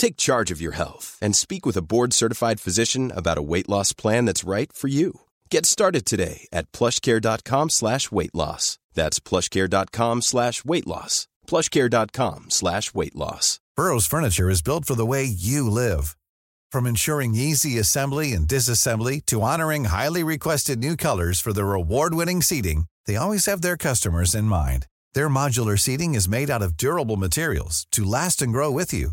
Take charge of your health and speak with a board-certified physician about a weight loss plan that's right for you. Get started today at plushcare.com slash weight loss. That's plushcare.com slash weight loss. plushcare.com slash weight loss. Burrow's furniture is built for the way you live. From ensuring easy assembly and disassembly to honoring highly requested new colors for their award-winning seating, they always have their customers in mind. Their modular seating is made out of durable materials to last and grow with you.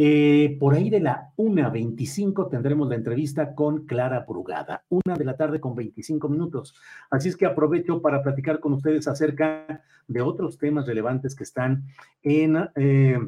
Eh, por ahí de la 1.25 tendremos la entrevista con Clara Brugada, una de la tarde con 25 minutos. Así es que aprovecho para platicar con ustedes acerca de otros temas relevantes que están en, eh,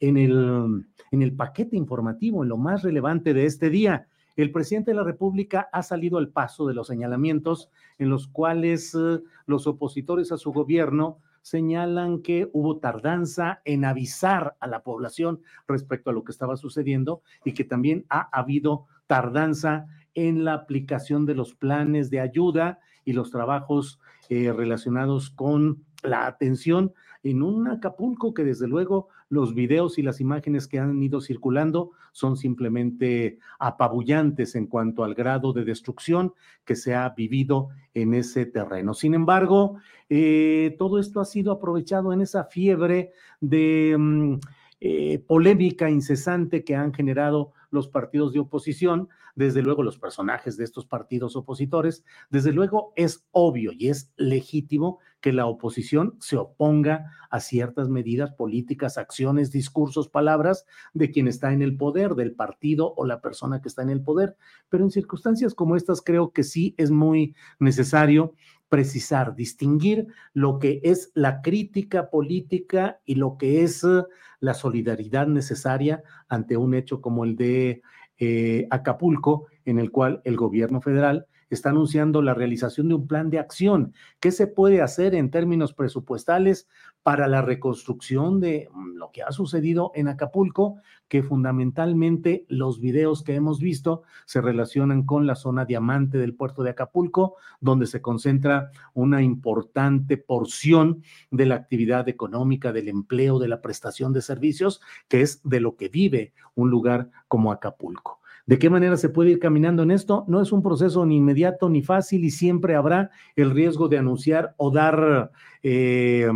en, el, en el paquete informativo, en lo más relevante de este día. El presidente de la República ha salido al paso de los señalamientos en los cuales eh, los opositores a su gobierno señalan que hubo tardanza en avisar a la población respecto a lo que estaba sucediendo y que también ha habido tardanza en la aplicación de los planes de ayuda y los trabajos eh, relacionados con la atención en un Acapulco que desde luego los videos y las imágenes que han ido circulando son simplemente apabullantes en cuanto al grado de destrucción que se ha vivido en ese terreno. Sin embargo, eh, todo esto ha sido aprovechado en esa fiebre de mm, eh, polémica incesante que han generado los partidos de oposición, desde luego los personajes de estos partidos opositores, desde luego es obvio y es legítimo que la oposición se oponga a ciertas medidas políticas, acciones, discursos, palabras de quien está en el poder, del partido o la persona que está en el poder. Pero en circunstancias como estas creo que sí es muy necesario precisar, distinguir lo que es la crítica política y lo que es eh, la solidaridad necesaria ante un hecho como el de eh, Acapulco, en el cual el gobierno federal está anunciando la realización de un plan de acción. ¿Qué se puede hacer en términos presupuestales para la reconstrucción de mm, lo que ha sucedido en Acapulco? Que fundamentalmente los videos que hemos visto se relacionan con la zona diamante del puerto de Acapulco, donde se concentra una importante porción de la actividad económica, del empleo, de la prestación de servicios, que es de lo que vive un lugar como Acapulco. ¿De qué manera se puede ir caminando en esto? No es un proceso ni inmediato ni fácil y siempre habrá el riesgo de anunciar o dar eh,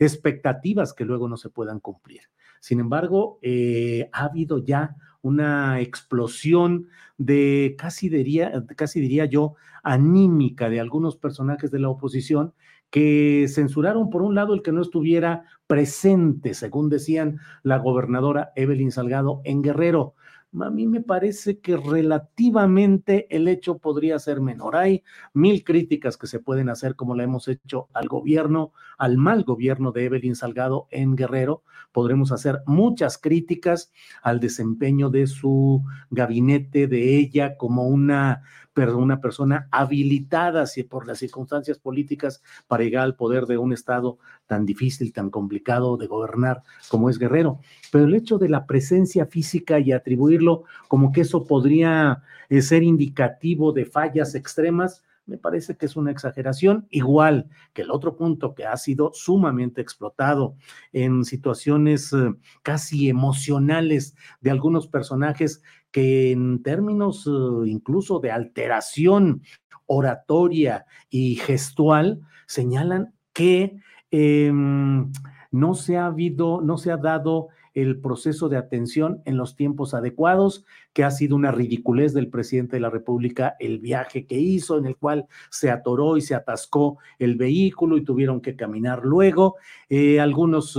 expectativas que luego no se puedan cumplir. Sin embargo, eh, ha habido ya una explosión de casi diría, casi diría yo, anímica de algunos personajes de la oposición que censuraron por un lado el que no estuviera presente, según decían la gobernadora Evelyn Salgado en Guerrero a mí me parece que relativamente el hecho podría ser menor. Hay mil críticas que se pueden hacer, como la hemos hecho al gobierno, al mal gobierno de Evelyn Salgado en Guerrero. Podremos hacer muchas críticas al desempeño de su gabinete, de ella como una una persona habilitada por las circunstancias políticas para llegar al poder de un Estado tan difícil, tan complicado de gobernar como es Guerrero. Pero el hecho de la presencia física y atribuirlo como que eso podría eh, ser indicativo de fallas extremas, me parece que es una exageración, igual que el otro punto que ha sido sumamente explotado en situaciones eh, casi emocionales de algunos personajes que en términos eh, incluso de alteración oratoria y gestual señalan que em, no se ha habido, no se ha dado el proceso de atención en los tiempos adecuados, que ha sido una ridiculez del presidente de la República el viaje que hizo, en el cual se atoró y se atascó el vehículo y tuvieron que caminar luego. Eh, algunos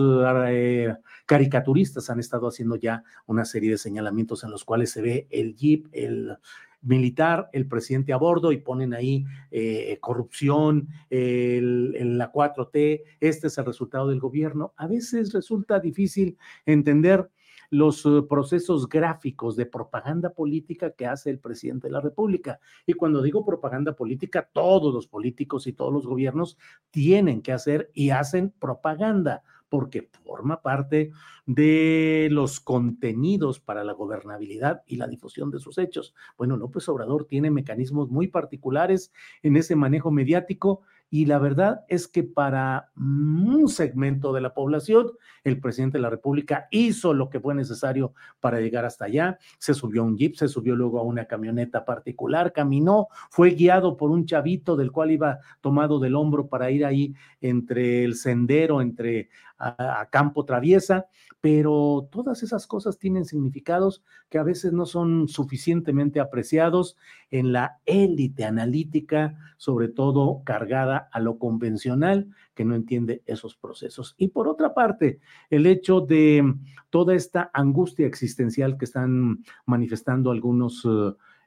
eh, caricaturistas han estado haciendo ya una serie de señalamientos en los cuales se ve el jeep, el militar, el presidente a bordo y ponen ahí eh, corrupción, la 4T, este es el resultado del gobierno. A veces resulta difícil entender los eh, procesos gráficos de propaganda política que hace el presidente de la República. Y cuando digo propaganda política, todos los políticos y todos los gobiernos tienen que hacer y hacen propaganda porque forma parte de los contenidos para la gobernabilidad y la difusión de sus hechos. Bueno, López Obrador tiene mecanismos muy particulares en ese manejo mediático y la verdad es que para un segmento de la población, el presidente de la República hizo lo que fue necesario para llegar hasta allá. Se subió a un jeep, se subió luego a una camioneta particular, caminó, fue guiado por un chavito del cual iba tomado del hombro para ir ahí entre el sendero, entre a, campo traviesa, pero todas esas cosas tienen significados que a veces no son suficientemente apreciados en la élite analítica, sobre todo cargada a lo convencional, que no entiende esos procesos. Y por otra parte, el hecho de toda esta angustia existencial que están manifestando algunos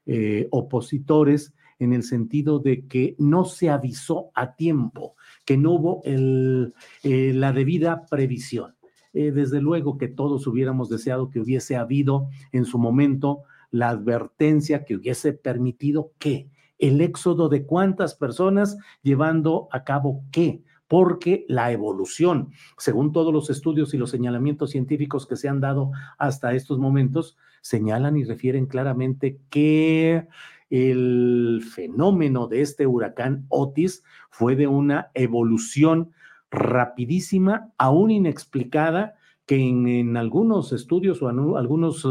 eh, opositores en el sentido de que no se avisó a tiempo, que no hubo eh, la debida previsión. Eh, desde luego que todos hubiéramos deseado que hubiese habido en su momento la advertencia que hubiese permitido que el éxodo de cuántas personas llevando a cabo qué, porque la evolución, según todos los estudios y los señalamientos científicos que se han dado hasta estos momentos, señalan y refieren claramente que el fenómeno de este huracán Otis fue de una evolución rapidísima, aún inexplicada, que en, algunos estudios o algunos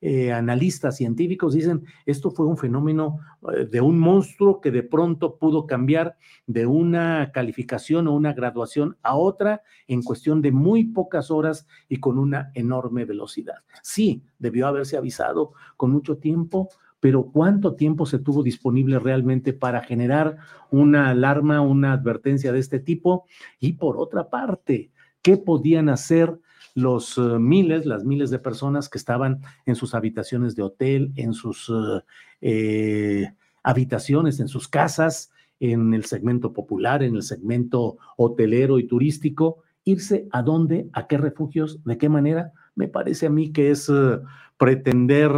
eh, analistas científicos dicen esto fue un fenómeno eh, de un monstruo que de pronto pudo cambiar de una calificación o una graduación a otra en cuestión de muy pocas horas y con una enorme velocidad. Sí, debió haberse avisado con mucho tiempo, pero ¿cuánto tiempo se tuvo disponible realmente para generar una alarma, una advertencia de este tipo? Y por otra parte, ¿qué podían hacer los eh, miles, las miles de personas que estaban en sus habitaciones de hotel, en sus eh, eh, habitaciones, en sus casas, en el segmento popular, en el segmento hotelero y turístico? ¿Irse a dónde? ¿A qué refugios? ¿De qué manera? Me parece a mí que es pretender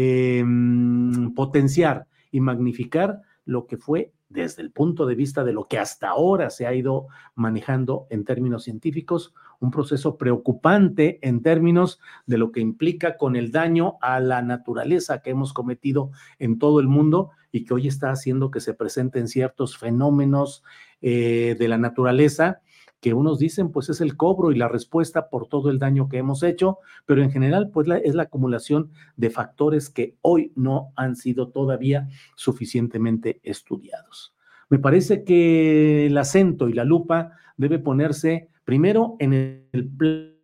Em, potenciar y magnificar lo que fue desde el punto de vista de lo que hasta ahora se ha ido manejando en términos científicos, un proceso preocupante en términos de lo que implica con el daño a la naturaleza que hemos cometido en todo el mundo y que hoy está haciendo que se presenten ciertos fenómenos eh, de la naturaleza que unos dicen pues es el cobro y la respuesta por todo el daño que hemos hecho, pero en general pues es la acumulación de factores que hoy no han sido todavía suficientemente estudiados. Me parece que el acento y la lupa debe ponerse primero en el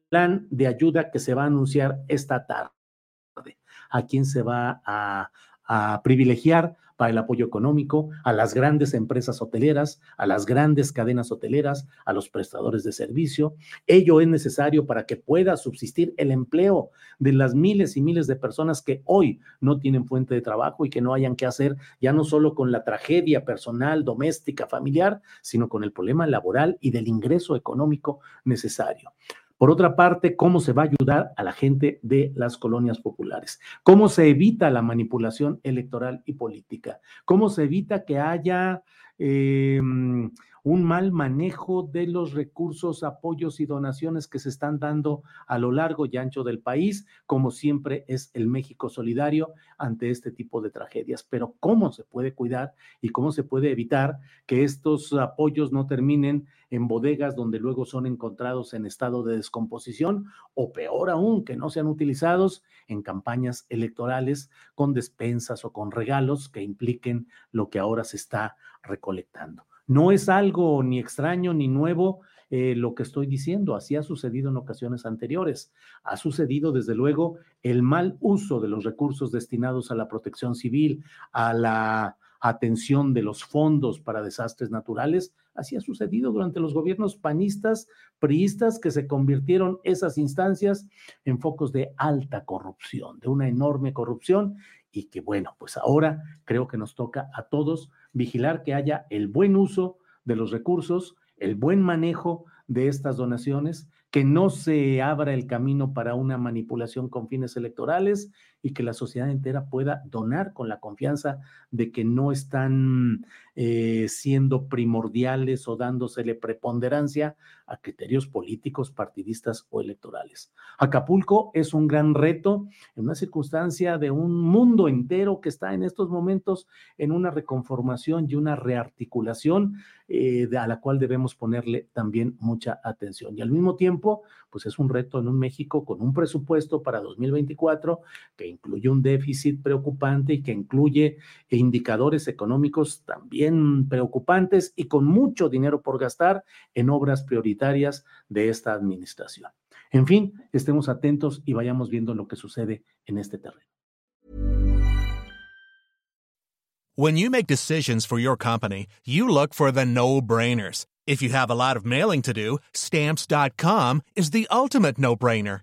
plan de ayuda que se va a anunciar esta tarde. ¿A quién se va a, a privilegiar? para el apoyo económico a las grandes empresas hoteleras, a las grandes cadenas hoteleras, a los prestadores de servicio. Ello es necesario para que pueda subsistir el empleo de las miles y miles de personas que hoy no tienen fuente de trabajo y que no hayan que hacer ya no solo con la tragedia personal, doméstica, familiar, sino con el problema laboral y del ingreso económico necesario. Por otra parte, ¿cómo se va a ayudar a la gente de las colonias populares? ¿Cómo se evita la manipulación electoral y política? ¿Cómo se evita que haya eh, un mal manejo de los recursos, apoyos y donaciones que se están dando a lo largo y ancho del país, como siempre es el México solidario ante este tipo de tragedias. Pero ¿cómo se puede cuidar y cómo se puede evitar que estos apoyos no terminen en bodegas donde luego son encontrados en estado de descomposición o peor aún, que no sean utilizados en campañas electorales con despensas o con regalos que impliquen lo que ahora se está recolectando? No es algo ni extraño ni nuevo eh, lo que estoy diciendo, así ha sucedido en ocasiones anteriores. Ha sucedido, desde luego, el mal uso de los recursos destinados a la protección civil, a la atención de los fondos para desastres naturales, Así ha sucedido durante los gobiernos panistas, priistas, que se convirtieron esas instancias en focos de alta corrupción, de una enorme corrupción y que bueno, pues ahora creo que nos toca a todos vigilar que haya el buen uso de los recursos, el buen manejo de estas donaciones, que no se abra el camino para una manipulación con fines electorales y que la sociedad entera pueda donar con la confianza de que no están eh, siendo primordiales o dándosele preponderancia a criterios políticos, partidistas o electorales. Acapulco es un gran reto en una circunstancia de un mundo entero que está en estos momentos en una reconformación y una rearticulación eh, a la cual debemos ponerle también mucha atención. Y al mismo tiempo, pues es un reto en un México con un presupuesto para 2024 que incluye un déficit preocupante y que incluye indicadores económicos también preocupantes y con mucho dinero por gastar en obras prioritarias de esta administración. En fin, estemos atentos y vayamos viendo lo que sucede en este terreno. When you make decisions for your company, you look for the no-brainers. If you have a lot of mailing to do, stamps.com is the ultimate no-brainer.